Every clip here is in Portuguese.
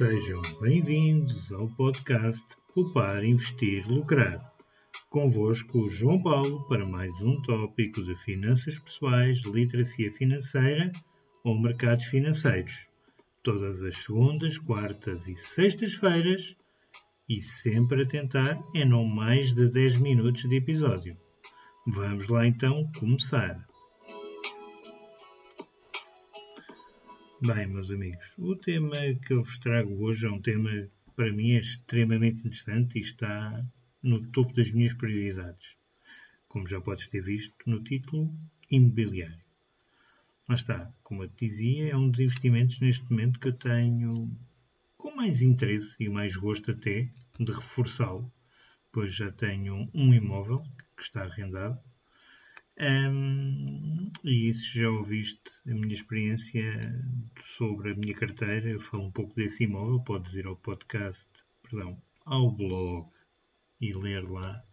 Sejam bem-vindos ao podcast Poupar, Investir, Lucrar. Convosco, João Paulo, para mais um tópico de finanças pessoais, literacia financeira ou mercados financeiros. Todas as segundas, quartas e sextas-feiras e sempre a tentar em não mais de 10 minutos de episódio. Vamos lá então começar. Bem, meus amigos, o tema que eu vos trago hoje é um tema que para mim é extremamente interessante e está no topo das minhas prioridades. Como já podes ter visto no título, imobiliário. Lá está, como eu te dizia, é um dos investimentos neste momento que eu tenho com mais interesse e mais gosto até de reforçá-lo, pois já tenho um imóvel que está arrendado um, e se já ouviste a minha experiência sobre a minha carteira, eu falo um pouco desse imóvel, podes ir ao podcast, perdão, ao blog e ler lá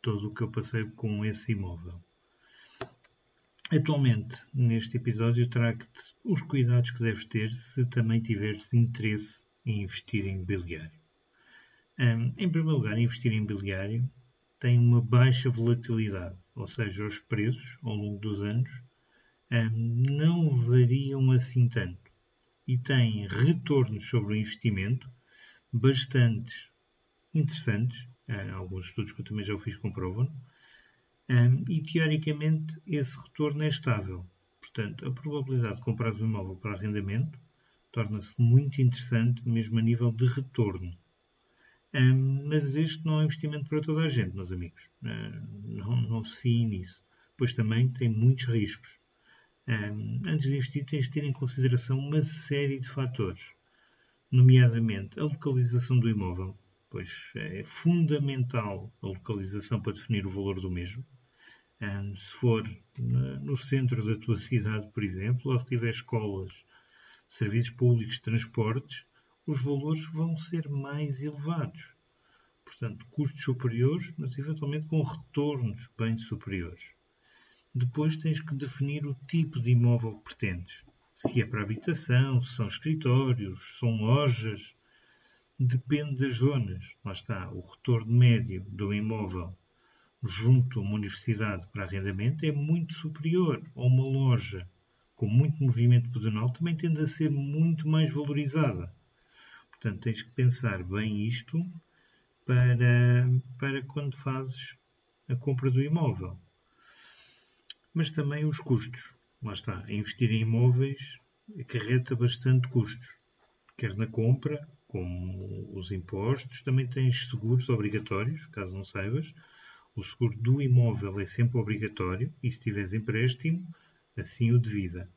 todo o que eu passei com esse imóvel. Atualmente, neste episódio, trago-te os cuidados que deves ter se também tiveres interesse em investir em imobiliário. Um, em primeiro lugar, investir em imobiliário tem uma baixa volatilidade ou seja, os preços ao longo dos anos, não variam assim tanto e têm retornos sobre o investimento bastante interessantes, alguns estudos que eu também já fiz comprovam, e teoricamente esse retorno é estável. Portanto, a probabilidade de comprar um imóvel para arrendamento torna-se muito interessante, mesmo a nível de retorno. Mas este não é um investimento para toda a gente, meus amigos. Não, não se fiem nisso. Pois também tem muitos riscos. Antes de investir, tens de ter em consideração uma série de fatores, nomeadamente a localização do imóvel, pois é fundamental a localização para definir o valor do mesmo. Se for no centro da tua cidade, por exemplo, ou se tiver escolas, serviços públicos, transportes, os valores vão ser mais elevados. Portanto, custos superiores, mas eventualmente com retornos bem superiores. Depois tens que definir o tipo de imóvel que pretendes. Se é para habitação, se são escritórios, se são lojas. Depende das zonas. Lá está, o retorno médio do imóvel junto a uma universidade para arrendamento é muito superior a uma loja com muito movimento pedonal, também tende a ser muito mais valorizada. Portanto, tens que pensar bem isto para, para quando fazes a compra do imóvel. Mas também os custos. Lá está, investir em imóveis acarreta bastante custos, quer na compra, como os impostos, também tens seguros obrigatórios, caso não saibas. O seguro do imóvel é sempre obrigatório e se tiveres empréstimo, assim o devida.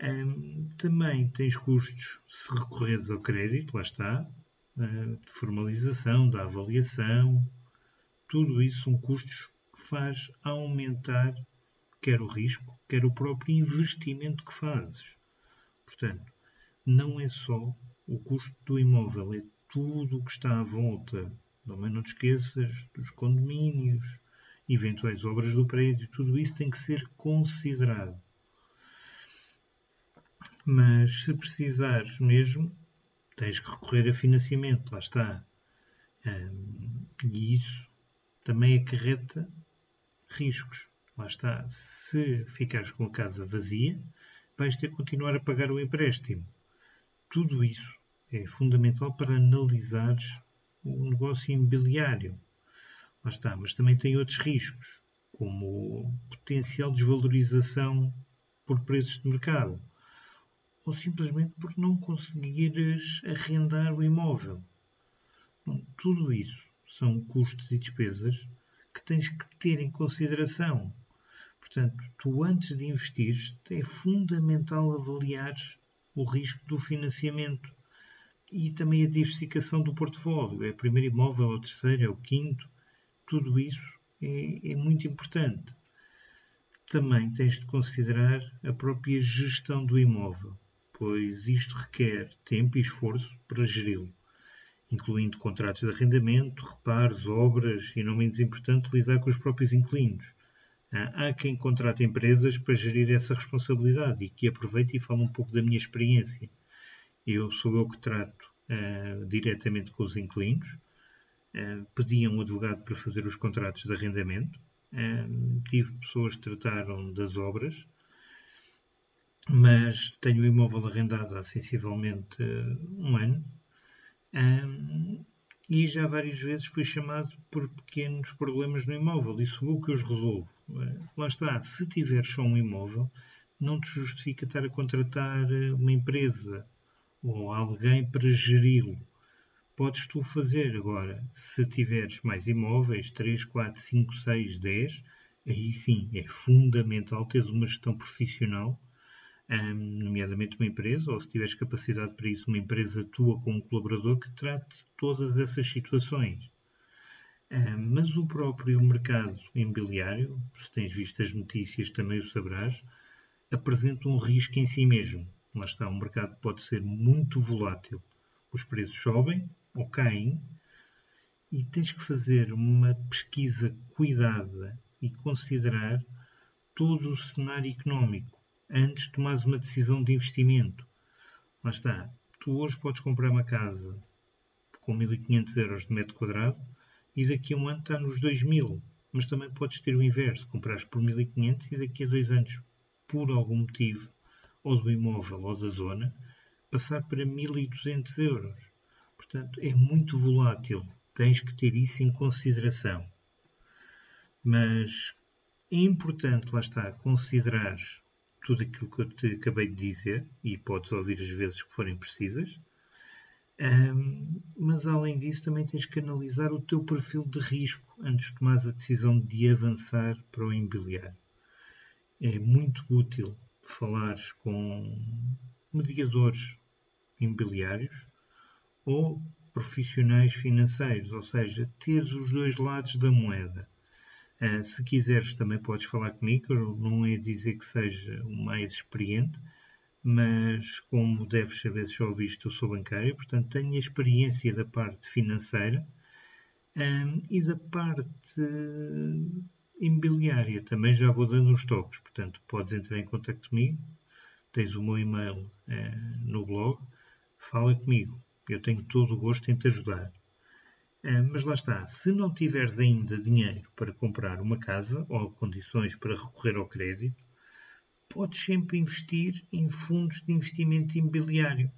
Um, também tens custos se recorreres ao crédito, lá está, uh, de formalização, da avaliação, tudo isso são custos que faz aumentar quer o risco, quer o próprio investimento que fazes. Portanto, não é só o custo do imóvel, é tudo o que está à volta. Também não te esqueças dos condomínios, eventuais obras do prédio, tudo isso tem que ser considerado. Mas se precisares mesmo, tens que recorrer a financiamento, lá está. E isso também acarreta riscos. Lá está. Se ficares com a casa vazia, vais ter que continuar a pagar o empréstimo. Tudo isso é fundamental para analisares o negócio imobiliário. Lá está, mas também tem outros riscos, como potencial desvalorização por preços de mercado ou simplesmente por não conseguires arrendar o imóvel. Tudo isso são custos e despesas que tens que ter em consideração. Portanto, tu antes de investir, é fundamental avaliar o risco do financiamento e também a diversificação do portfólio. É o primeiro imóvel, é o terceiro, é o quinto. Tudo isso é, é muito importante. Também tens de considerar a própria gestão do imóvel pois isto requer tempo e esforço para geri-lo, incluindo contratos de arrendamento, reparos, obras e, não menos importante, lidar com os próprios inquilinos. Há quem contrate empresas para gerir essa responsabilidade e que aproveite e fale um pouco da minha experiência. Eu sou eu que trato uh, diretamente com os inquilinos. Uh, pedi a um advogado para fazer os contratos de arrendamento. Uh, tive pessoas que trataram das obras, mas tenho o imóvel arrendado há sensivelmente um ano. Um, e já várias vezes fui chamado por pequenos problemas no imóvel e sou que os resolvo. Lá está, se tiver só um imóvel, não te justifica estar a contratar eh, uma empresa ou alguém para geri-lo. Podes tu fazer agora, se tiveres mais imóveis, 3, 4, 5, 6, 10, aí sim é fundamental teres uma gestão profissional, nomeadamente uma empresa, ou se tiveres capacidade para isso, uma empresa tua um colaborador que trate todas essas situações. Mas o próprio mercado imobiliário, se tens visto as notícias também o saberás, apresenta um risco em si mesmo. Lá está, o mercado pode ser muito volátil. Os preços sobem ou caem e tens que fazer uma pesquisa cuidada e considerar todo o cenário económico antes de tomares uma decisão de investimento. Lá está, tu hoje podes comprar uma casa com 1500 euros de metro quadrado e daqui a um ano está nos 2000. Mas também podes ter o inverso, comprares por 1500 e daqui a dois anos por algum motivo, ou do imóvel ou da zona, passar para 1.200 euros. Portanto, é muito volátil. Tens que ter isso em consideração. Mas é importante, lá está, considerar tudo aquilo que eu te acabei de dizer e podes ouvir as vezes que forem precisas. Um, mas além disso, também tens que analisar o teu perfil de risco antes de tomar a decisão de avançar para o imobiliário é muito útil falar com mediadores imobiliários ou profissionais financeiros, ou seja, teres os dois lados da moeda. Uh, se quiseres, também podes falar comigo. Não é dizer que seja o mais experiente, mas como deves saber, se já ouviste, eu sou bancário, portanto tenho a experiência da parte financeira um, e da parte imobiliária. Também já vou dando os toques, portanto, podes entrar em contato comigo, tens o meu e-mail eh, no blog, fala comigo. Eu tenho todo o gosto em te ajudar. Eh, mas lá está, se não tiveres ainda dinheiro para comprar uma casa ou condições para recorrer ao crédito, podes sempre investir em fundos de investimento imobiliário,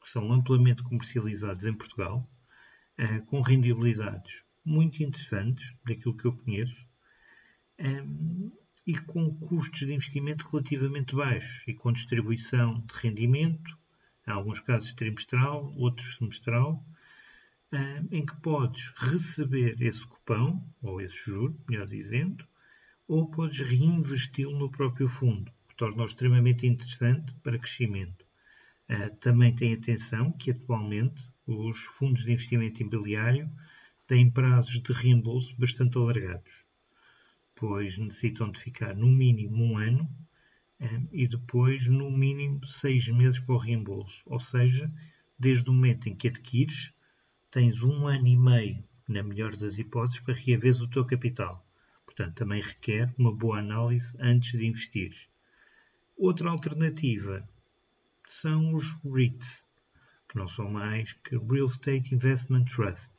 que são amplamente comercializados em Portugal, eh, com rendibilidades muito interessantes, daquilo que eu conheço, um, e com custos de investimento relativamente baixos e com distribuição de rendimento, em alguns casos trimestral, outros semestral, em que podes receber esse cupão, ou esse juro, melhor dizendo, ou podes reinvesti-lo no próprio fundo, que torna-o extremamente interessante para crescimento. Uh, também tem atenção que atualmente os fundos de investimento imobiliário têm prazos de reembolso bastante alargados depois necessitam de ficar no mínimo um ano e depois no mínimo seis meses para o reembolso. Ou seja, desde o momento em que adquires, tens um ano e meio, na melhor das hipóteses, para reaver o teu capital. Portanto, também requer uma boa análise antes de investir. Outra alternativa são os REITs, que não são mais que Real Estate Investment Trust.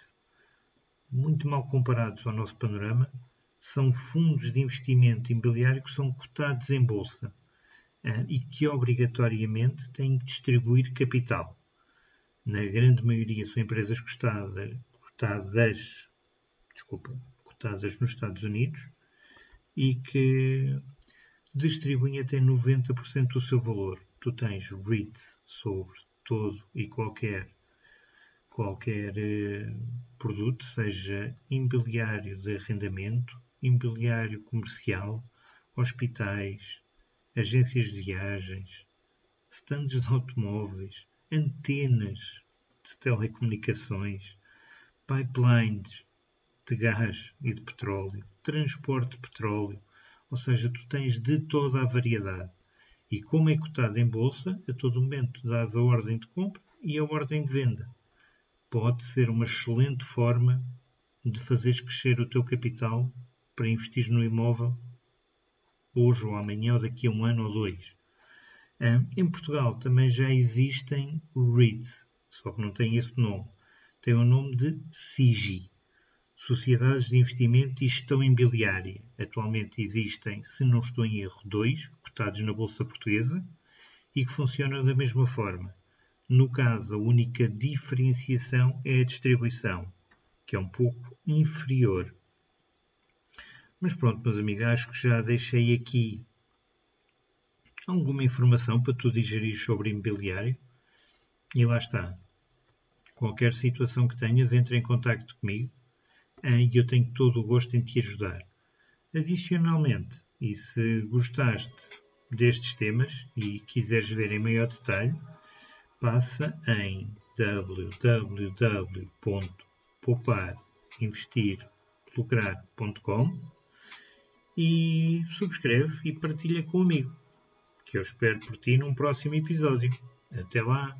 Muito mal comparados ao nosso panorama, são fundos de investimento imobiliário que são cotados em bolsa uh, e que obrigatoriamente têm que distribuir capital. Na grande maioria são empresas cotadas, cotadas, desculpa, cotadas nos Estados Unidos e que distribuem até 90% do seu valor. Tu tens REITs sobre todo e qualquer qualquer eh, produto, seja imobiliário de arrendamento, imobiliário comercial, hospitais, agências de viagens, stands de automóveis, antenas de telecomunicações, pipelines de gás e de petróleo, transporte de petróleo, ou seja, tu tens de toda a variedade. E como é cotado em bolsa, a todo momento dás a ordem de compra e a ordem de venda. Pode ser uma excelente forma de fazeres crescer o teu capital para investir no imóvel hoje ou amanhã ou daqui a um ano ou dois. Em Portugal também já existem REITs, só que não tem esse nome. Tem o nome de SIGI, Sociedades de Investimento e Gestão Imobiliária. Atualmente existem, se não estou em erro, dois, cotados na Bolsa Portuguesa, e que funcionam da mesma forma. No caso, a única diferenciação é a distribuição, que é um pouco inferior. Mas pronto, meus amigos, acho que já deixei aqui alguma informação para tu digerir sobre imobiliário. E lá está. Qualquer situação que tenhas, entre em contato comigo eh, e eu tenho todo o gosto em te ajudar. Adicionalmente, e se gostaste destes temas e quiseres ver em maior detalhe, passa em www.pouparinvestirlucrar.com e subscreve e partilha com um amigo que eu espero por ti num próximo episódio. Até lá!